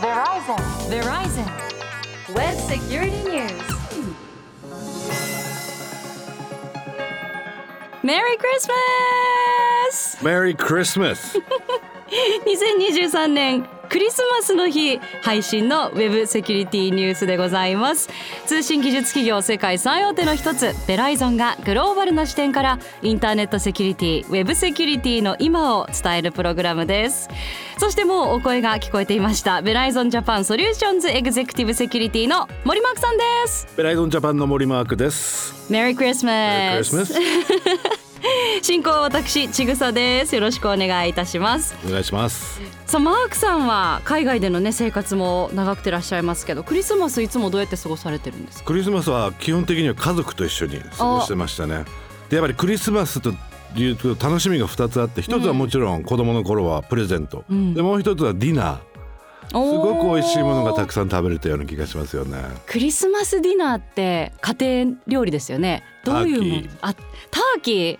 Verizon. Verizon Web Security News Merry Christmas! Merry Christmas! 2023年クリスマスの日配信のウェブセキュリティニュースでございます通信技術企業世界最大手の一つベライゾンがグローバルな視点からインターネットセキュリティウェブセキュリティの今を伝えるプログラムですそしてもうお声が聞こえていましたベライゾンジャパンソリューションズエグゼクティブセキュリティの森マークさんですベライゾンジャパンの森マークです。メリークリスマス Merry Christmas! 進行は私ちぐさです。よろしくお願いいたします。お願いします。さあマークさんは海外でのね生活も長くてらっしゃいますけどクリスマスいつもどうやって過ごされてるんですか？クリスマスは基本的には家族と一緒に過ごしてましたね。でやっぱりクリスマスというと楽しみが2つあって一つはもちろん子供の頃はプレゼント、ん。でもう一つはディナー。すすごく美味しいものがたくさん食べれたような気がしますよね。クリスマスディナーって家庭料理ですよね。どういうもの？ターキー。あターキー？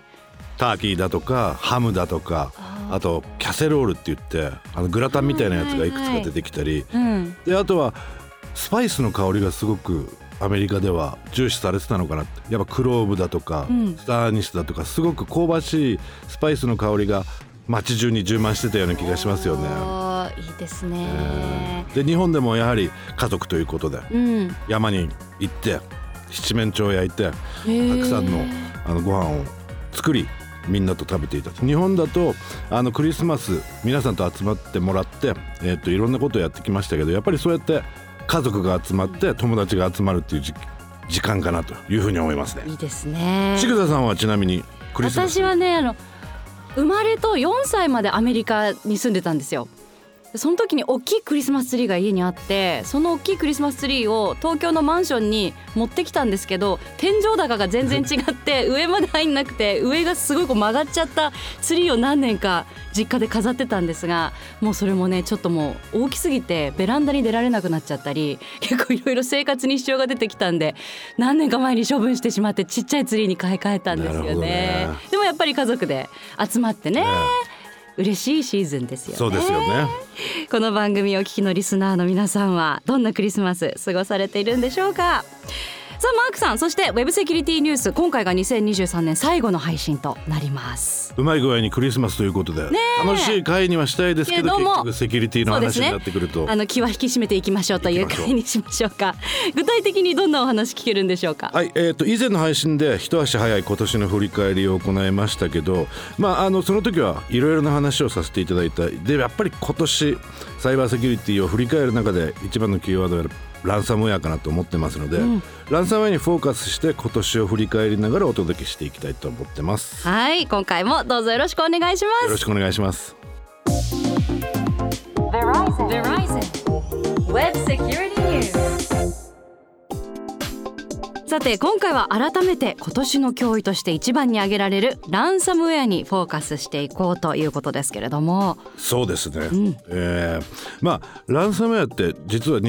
ターキーだとかハムだとかあとキャセロールって言ってあのグラタンみたいなやつがいくつか出てきたり、うんであとはスパイスの香りがすごくアメリカでは重視されてたのかなって。やっぱクローブだとか、うん。スターニスだとかすごく香ばしいスパイスの香りが街中に充満してたような気がしますよね。いいですね、で日本でもやはり家族ということでうん。山に行って七面鳥を焼いてたくさんのあのご飯を作りみんなと食べていた日本だとあのクリスマス皆さんと集まってもらって、えっといろんなことをやってきましたけどやっぱりそうやって家族が集まって友達が集まるっていう時時間かなというふうに思いますね。いいですね。ちぐささんはちなみにクリスマス。私はねあの生まれと4歳までアメリカに住んでたんですよその時に大きいクリスマスツリーが家にあってその大きいクリスマスツリーを東京のマンションに持ってきたんですけど天井高が全然違って 上まで入んなくて上がすごいこう曲がっちゃったツリーを何年か実家で飾ってたんですがもうそれもねちょっともう大きすぎてベランダに出られなくなっちゃったり結構いろいろ生活に支障が出てきたんで何年か前に処分してしまってちっちゃいツリーに買い替えたんですよね。ね。でもやっぱり家族で集まってねね嬉しいシーズンですよねそうですよね。この番組をお聞きのリスナーの皆さんはどんなクリスマス過ごされているんでしょうか？さあマークさんそしてウェブセキュリティニュース今回が2023年最後の配信となります。うまい具合にクリスマスということで、楽しい会にはしたいですけど結局セキュリティの話になってくると、あの気は引き締めていきましょうという会にしましょうか。具体的にどんなお話聞けるんでしょうか？はい、えー、と以前の配信で一足早い今年の振り返りを行いましたけど、まあ、あのその時はいろいろな話をさせていただいた。でやっぱり今年サイバーセキュリティを振り返る中で一番のキーワードはランサムウェアかなと思ってますので、ランサムウェアにフォーカスして今年を振り返りながらお届けしていきたいと思ってます。はい今回もどうぞよろしくお願いします。よろしくお願いします。さて今回は改めて今年の脅威として一番に挙げられるランサムウェアにフォーカスしていこうということですけれども。そうですね、ん。えーまあランサムウェアって実は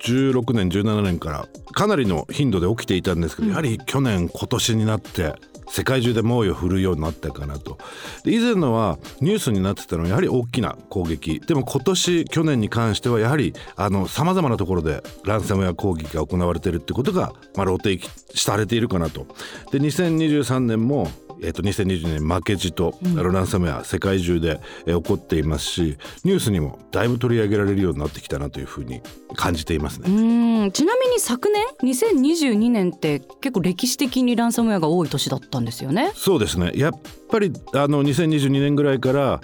2016年17年からかなりの頻度で起きていたんですけど、やはり去年今年になって世界中で猛威を振るうようになったかなと。で以前のはニュースになってたのはやはり大きな攻撃。でも今年去年に関してはやはりさまざまなところでランサムウェア攻撃が行われているってことが、まあ、露呈されているかなと。で2023年もえー、と2020年負けじと、ランサムウェア世界中で、えー起こっていますしニュースにもだいぶ取り上げられるようになってきたなというふうに感じていますうね。ーんちなみに昨年2022年って結構歴史的にランサムウェアが多い年だったんですよね。そうですねやっぱりあの2022年ぐらいから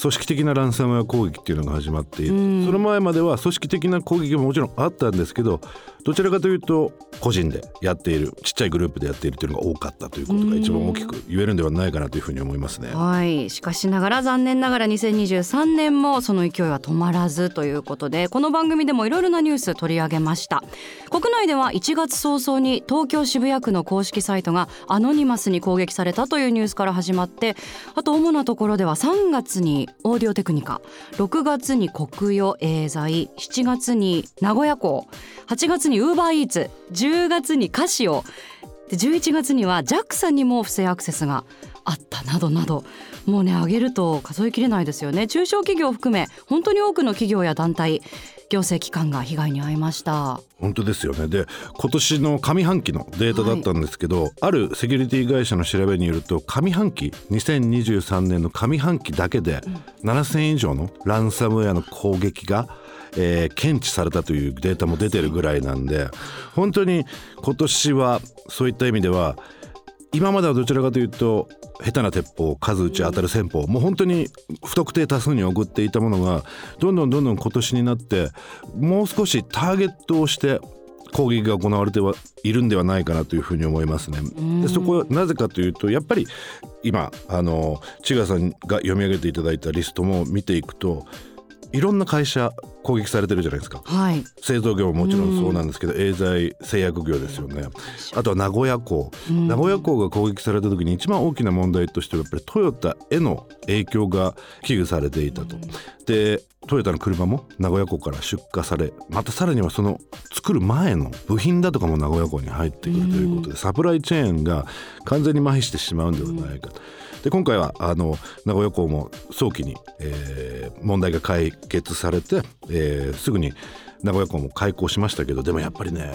組織的なランサムウェア攻撃っていうのが始まっていて、うんその前までは組織的な攻撃ももちろんあったんですけどどちらかというと個人でやっているちっちゃいグループでやっているというのが多かったということが一番大きく言えるんではないかなというふうに思いますね。はいしかしながら残念ながら2023年もその勢いは止まらずということでこの番組でもいろいろなニュース取り上げました国内では1月早々に東京渋谷区の公式サイトがアノニマスに攻撃されたというニュースから始まってあと主なところでは3月にオーディオテクニカ6月に国与エーザイ7月に名古屋港8月にウーバーイーツ10月にカシオ。で11月には JAXA にも不正アクセスがあったなどなど。もうね挙げると数えきれないですよね。中小企業を含め本当に多くの企業や団体行政機関が被害に遭いました。本当ですよね。で今年の上半期のデータだったんですけど、はい、あるセキュリティ会社の調べによると上半期2023年の上半期だけで7,000以上のランサムウェアの攻撃がえー、検知されたというデータも出てるぐらいなんで本当に今年はそういった意味では今まではどちらかというと下手な鉄砲数打ち当たる戦法もう本当に不特定多数に送っていたものがどんどんどんどん今年になってもう少しターゲットをして攻撃が行われてはいるんではないかなというふうに思いますね。でそこはなぜかというとやっぱり今あの千賀さんが読み上げていただいたリストも見ていくといろんな会社攻撃されてるじゃないですか、はい、製造業ももちろんそうなんですけど、エーザイ製薬業ですよね。あとは名古屋港、名古屋港が攻撃された時に一番大きな問題としてはやっぱりトヨタへの影響が危惧されていたと。でトヨタの車も名古屋港から出荷されまたさらにはその作る前の部品だとかも名古屋港に入ってくるということでサプライチェーンが完全に麻痺してしまうんではないかと。で今回はあの名古屋港も早期に、えー、問題が解決されて、えー、すぐに名古屋港も開港しましたけどでもやっぱりね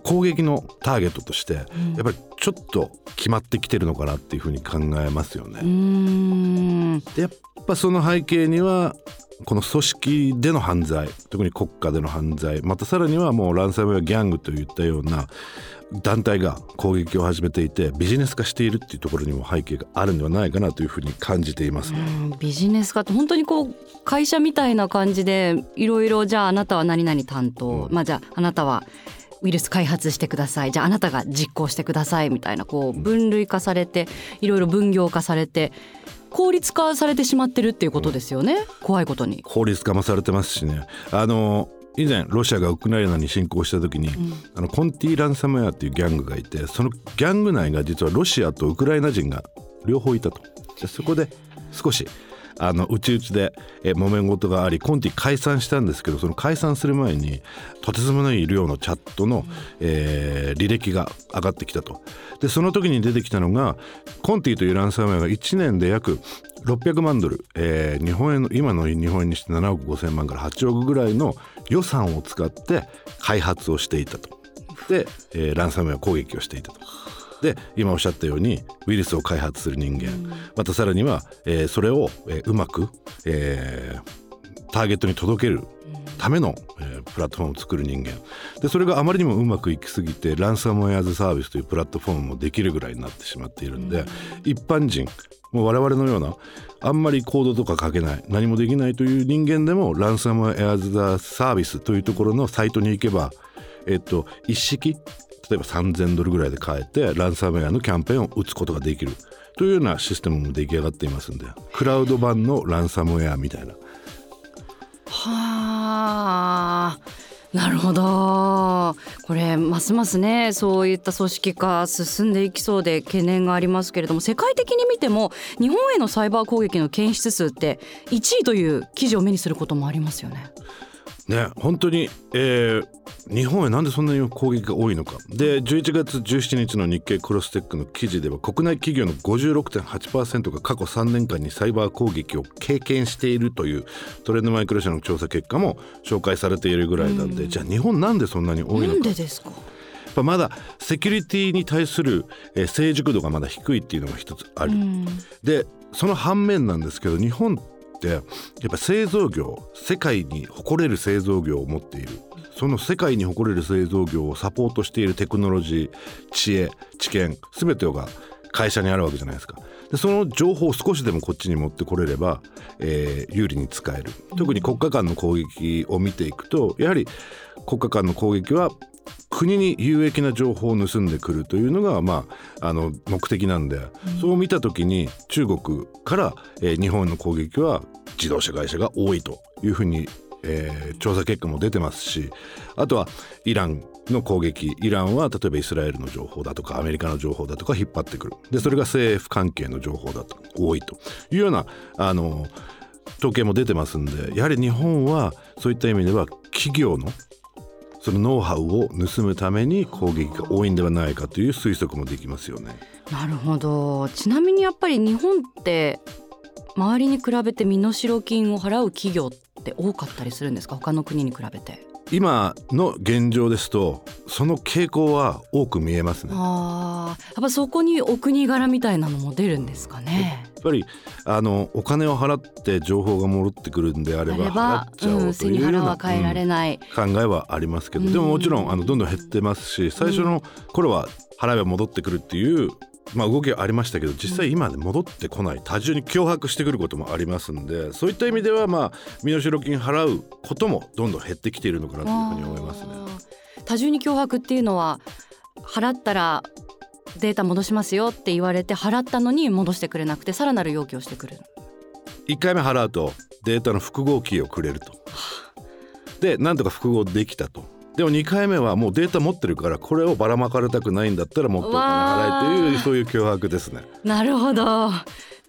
攻撃のターゲットとして、やっぱりちょっと決まってきてるのかなっていうふうに考えますよね。でやっぱその背景にはこの組織での犯罪特に国家での犯罪またさらにはもうランサムウェアギャングといったような団体が攻撃を始めていてビジネス化しているっていうところにも背景があるんではないかなというふうに感じています、ね、ビジネス化って本当にこう会社みたいな感じでいろいろじゃああなたは何々担当、うん、まあじゃああなたはウイルス開発してください。じゃああなたが実行してくださいみたいなこう分類化されていろいろ分業化されて効率化されてしまってるっていうことですよね、うん、怖いことに。効率化もされてますしね。あの以前ロシアがウクライナに侵攻した時に、うん、あのコンティ・ランサムウェアっていうギャングがいてそのギャング内が実はロシアとウクライナ人が両方いたと。でそこで少しあの内々でえ揉め事がありコンティ解散したんですけどその解散する前にとてつもない量のチャットの、えー、履歴が上がってきたとでその時に出てきたのがコンティというランサムウェアが1年で約600万ドル、えー、日本円の今の日本円にして7億5,000万から8億ぐらいの予算を使って開発をしていたとで、えー、ランサムウェア攻撃をしていたと。で今おっしゃったようにウイルスを開発する人間、またさらには、えー、それを、えー、うまく、えー、ターゲットに届けるための、えー、プラットフォームを作る人間。でそれがあまりにもうまくいきすぎてランサムウェアズサービスというプラットフォームもできるぐらいになってしまっているんで、一般人もう我々のようなあんまりコードとか書けない何もできないという人間でもランサムウェアズ・ザ・サービスというところのサイトに行けば、えっと、一式例えば3000ドルぐらいで買えてランサムウェアのキャンペーンを打つことができるというようなシステムも出来上がっていますんでクラウド版のランサムウェアみたいな。はあなるほどこれますますねそういった組織化進んでいきそうで懸念がありますけれども世界的に見ても日本へのサイバー攻撃の検出数って1位という記事を目にすることもありますよね。ね本当に、えー、日本へなんでそんなに攻撃が多いのか。で11月17日の日経クロステックの記事では国内企業の56.8%が過去3年間にサイバー攻撃を経験しているというトレンドマイクロ社の調査結果も紹介されているぐらいなんで、うん、じゃあ日本なんでそんなに多いのか。なんでですか？まだセキュリティに対する、えー、成熟度がまだ低いっていうのが一つある、うん、でその反面なんですけど日本ってやっぱ製造業世界に誇れる製造業を持っている。その世界に誇れる製造業をサポートしているテクノロジー知恵知見全てが会社にあるわけじゃないですか。でその情報を少しでもこっちに持ってこれれば、えー、有利に使える。特に国家間の攻撃を見ていくとやはり国家間の攻撃は国に有益な情報を盗んでくるというのが、まあ、あの目的なんで、うん、そう見た時に中国から、えー、日本の攻撃は自動車会社が多いというふうに、えー、調査結果も出てますしあとはイランの攻撃イランは例えばイスラエルの情報だとかアメリカの情報だとか引っ張ってくる。でそれが政府関係の情報だと多いというようなあの統計も出てますんでやはり日本はそういった意味では企業のそのノウハウを盗むために攻撃が多いんではないかという推測もできますよね。なるほど。ちなみにやっぱり日本って周りに比べて身代金を払う企業って多かったりするんですか？他の国に比べて。今の現状ですとその傾向は多く見えますね。あーやっぱそこにお国柄みたいなのも出るんですかね。やっぱりあのお金を払って情報が戻ってくるんであれば払っちゃおう、うんというよう背に腹はな、変えられない。うん考えはありますけどでももちろんあのどんどん減ってますし最初の頃は払えば戻ってくるっていう、まあ、動きはありましたけど実際今で戻ってこない多重に脅迫してくることもありますんでそういった意味ではまあ身代金払うこともどんどん減ってきているのかなというふうに思いますね。多重に脅迫っていうのは払ったらデータ戻しますよって言われて払ったのに戻してくれなくてさらなる要求をしてくる。1回目払うとデータの複合キーをくれると。でなんとか複合できたと。でも2回目はもうデータ持ってるからこれをばらまかれたくないんだったらもっとお金払えというそういう脅迫ですね。なるほど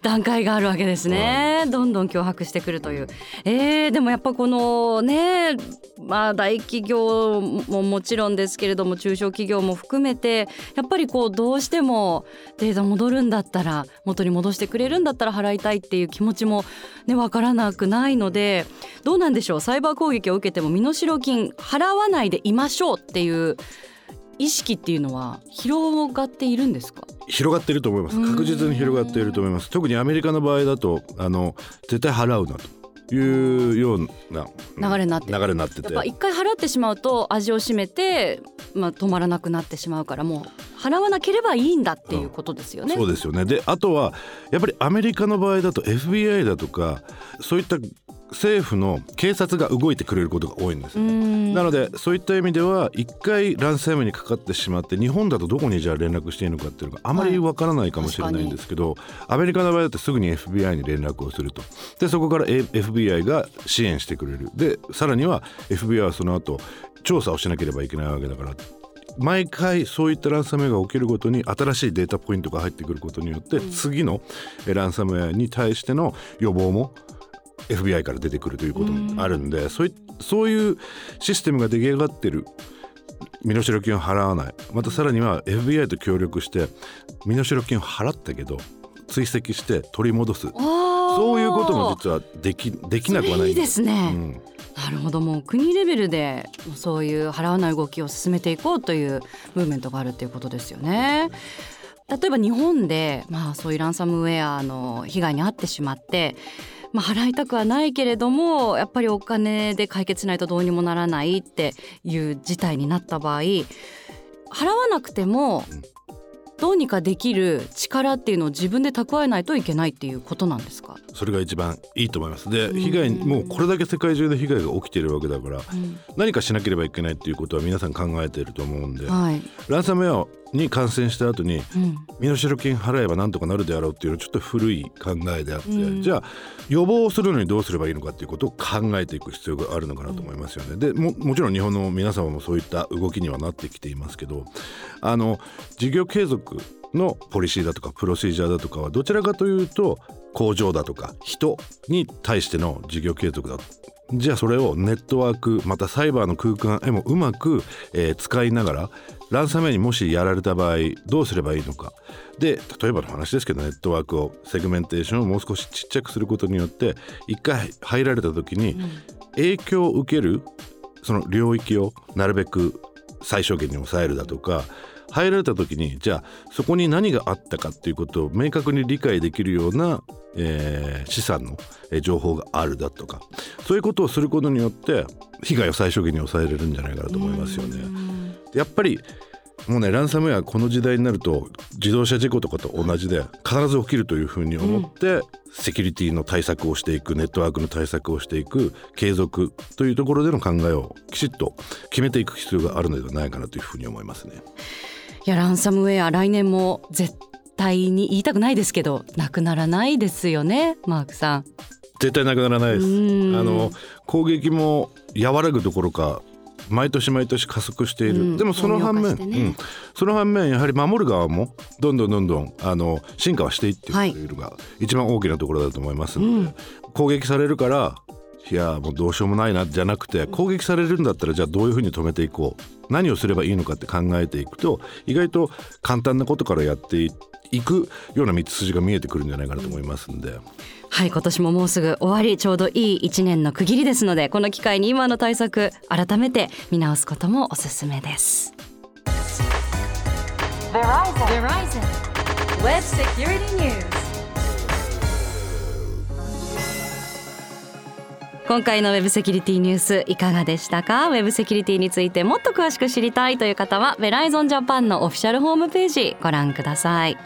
段階があるわけですね、どんどん脅迫してくるという。えー、でもやっぱこのねまあ大企業ももちろんですけれども中小企業も含めてやっぱりこうどうしてもデータ戻るんだったら元に戻してくれるんだったら払いたいっていう気持ちもねわからなくないのでどうなんでしょう？サイバー攻撃を受けても身代金払わないでいましょうっていう意識っていうのは広がっているんですか？広がっていると思います。うん。確実に広がっていると思います。特にアメリカの場合だとあの絶対払うなというような流れになって。る流れになってて。一回払ってしまうと味を占めて、まあ、止まらなくなってしまうからもう払わなければいいんだっていうことですよね。そうですよね。であとはやっぱりアメリカの場合だと FBI だとかそういった政府の警察が動いてくれることが多いんですようーん。なのでそういった意味では一回ランサムにかかってしまって日本だとどこにじゃあ連絡していいのかっていうのがあまりわからないかもしれないんですけど、アメリカの場合だとすぐに FBI に連絡をすると。でそこから A- FBI が支援してくれる。でさらには FBI はその後調査をしなければいけないわけだから毎回そういったランサムウェアが起きるごとに新しいデータポイントが入ってくることによって、次のえランサムウェアに対しての予防も FBI から出てくるということもあるんで、そういそういうシステムが出来上がってる。身代金を払わない。またさらには FBI と協力して身代金を払ったけど追跡して取り戻す。そそういうことも実はできできなくはないいいですね、うん。なるほど。もう国レベルでそういう払わない動きを進めていこうというムーブメントがあるっていうことですよね。例えば日本で、まあ、そういうランサムウェアの被害に遭ってしまって、まあ、払いたくはないけれどもやっぱりお金で解決しないとどうにもならないっていう事態になった場合払わなくてもうん。どうにかできる力っていうのを自分で蓄えないといけないっていうことなんですか、それが一番いいと思います。でうん。被害もうこれだけ世界中で被害が起きているわけだからうん。何かしなければいけないっていうことは皆さん考えていると思うんではい。ランサムウェアに感染した後にうん。身代金払えばなんとかなるであろうっていうのはちょっと古い考えであって、うん。じゃあ予防するのにどうすればいいのかっていうことを考えていく必要があるのかなと思いますよね。でももちろん日本の皆様もそういった動きにはなってきていますけどあの事業継続のポリシーだとかプロシージャーだとかはどちらかというと工場だとか人に対しての事業継続だじゃあそれをネットワークまたサイバーの空間へもうまく、えー使いながらランサムウェアにもしやられた場合どうすればいいのか。で例えばの話ですけどネットワークをセグメンテーションをもう少しちっちゃくすることによって一回入られた時に影響を受けるその領域をなるべく最小限に抑えるだとか入られた時にじゃあそこに何があったかっていうことを明確に理解できるような、えー資産のえー情報があるだとかそういうことをすることによって被害を最小限に抑えれるんじゃないかなと思いますよね。やっぱりもうねランサムウェアこの時代になると自動車事故とかと同じで必ず起きるというふうに思って、セキュリティの対策をしていくネットワークの対策をしていく継続というところでの考えをきちっと決めていく必要があるのではないかなというふうに思いますね。いやランサムウェア来年も絶対に言いたくないですけどなくならないですよねマークさん。絶対なくならないです。うん。あの攻撃も和らぐどころか毎年毎年加速している、うん。でもその反面、ね。うん。その反面やはり守る側もどんどんどんどんあの進化はしていっているというのが一番大きなところだと思いますので、うん。攻撃されるからいやもうどうしようもないなじゃなくて攻撃されるんだったらじゃあどういうふうに止めていこう何をすればいいのかって考えていくと意外と簡単なことからやっていいくような道筋が見えてくるんじゃないかなと思いますんで。はい今年ももうすぐ終わりちょうどいい1年の区切りですのでこの機会に今の対策改めて見直すこともおすすめです Verizon. Verizon. Web Security News. 今回のウェブセキュリティニュースいかがでしたか？ウェブセキュリティについてもっと詳しく知りたいという方はベライゾンジャパンのオフィシャルホームページご覧ください。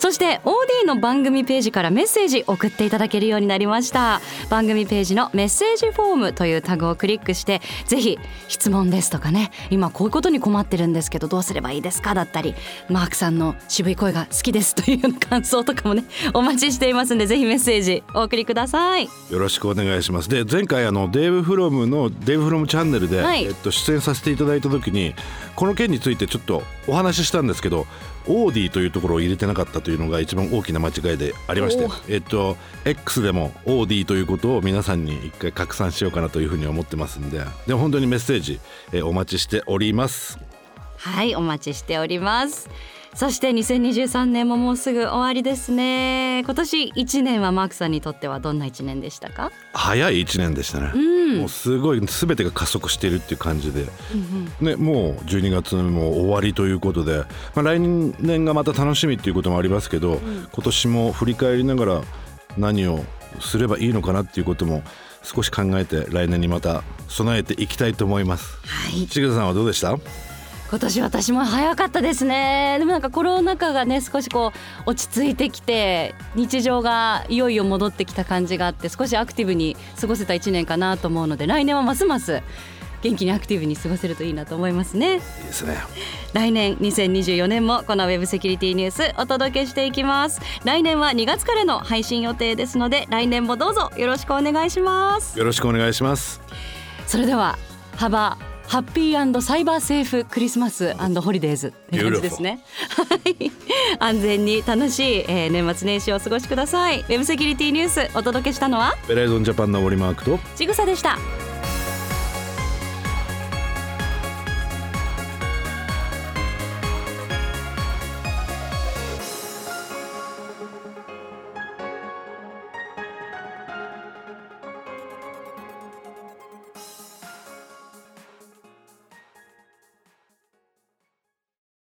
そして OD の番組ページからメッセージ送っていただけるようになりました。番組ページのメッセージフォームというタグをクリックしてぜひ質問ですとかね。今こういうことに困ってるんですけどどうすればいいですかだったりマークさんの渋い声が好きですという感想とかもねお待ちしていますんでぜひメッセージお送りください。よろしくお願いします。で前回あのデーブ・フロムのデーブ・フロムチャンネルで、はい。えっと、出演させていただいた時にこの件についてちょっとお話ししたんですけどオーディというところを入れてなかったというのが一番大きな間違いでありましてお、えっと、X でもオーディということを皆さんに一回拡散しようかなというふうに思ってますんでで本当にメッセージ、えーお待ちしております。はいお待ちしておりますそして2023年ももうすぐ終わりですね。今年1年はマークさんにとってはどんな1年でしたか？早い1年でしたね、うん。もうすごい全てが加速しているっていう感じで、ね、もう12月も終わりということで、まあ、来年がまた楽しみっていうこともありますけど、今年も振り返りながら何をすればいいのかなっていうことも少し考えて来年にまた備えていきたいと思います。はい。ちぐさんはどうでした？今年私も早かったですねでもなんかコロナ禍がね少しこう落ち着いてきて日常がいよいよ戻ってきた感じがあって少しアクティブに過ごせた1年かなと思うので来年はますます元気にアクティブに過ごせるといいなと思いますねいいですね。来年2024年もこのウェブセキュリティニュースお届けしていきます来年は2月からの配信予定ですので来年もどうぞよろしくお願いしますよろしくお願いします。それでは幅ハッピーサイバーセーフクリスマスホリデーズって感じですね。はい、安全に楽しい、えー年末年始をお過ごしください。ウェブセキュリティニュースお届けしたのは？ベライゾンジャパンの森マークとちぐさでした。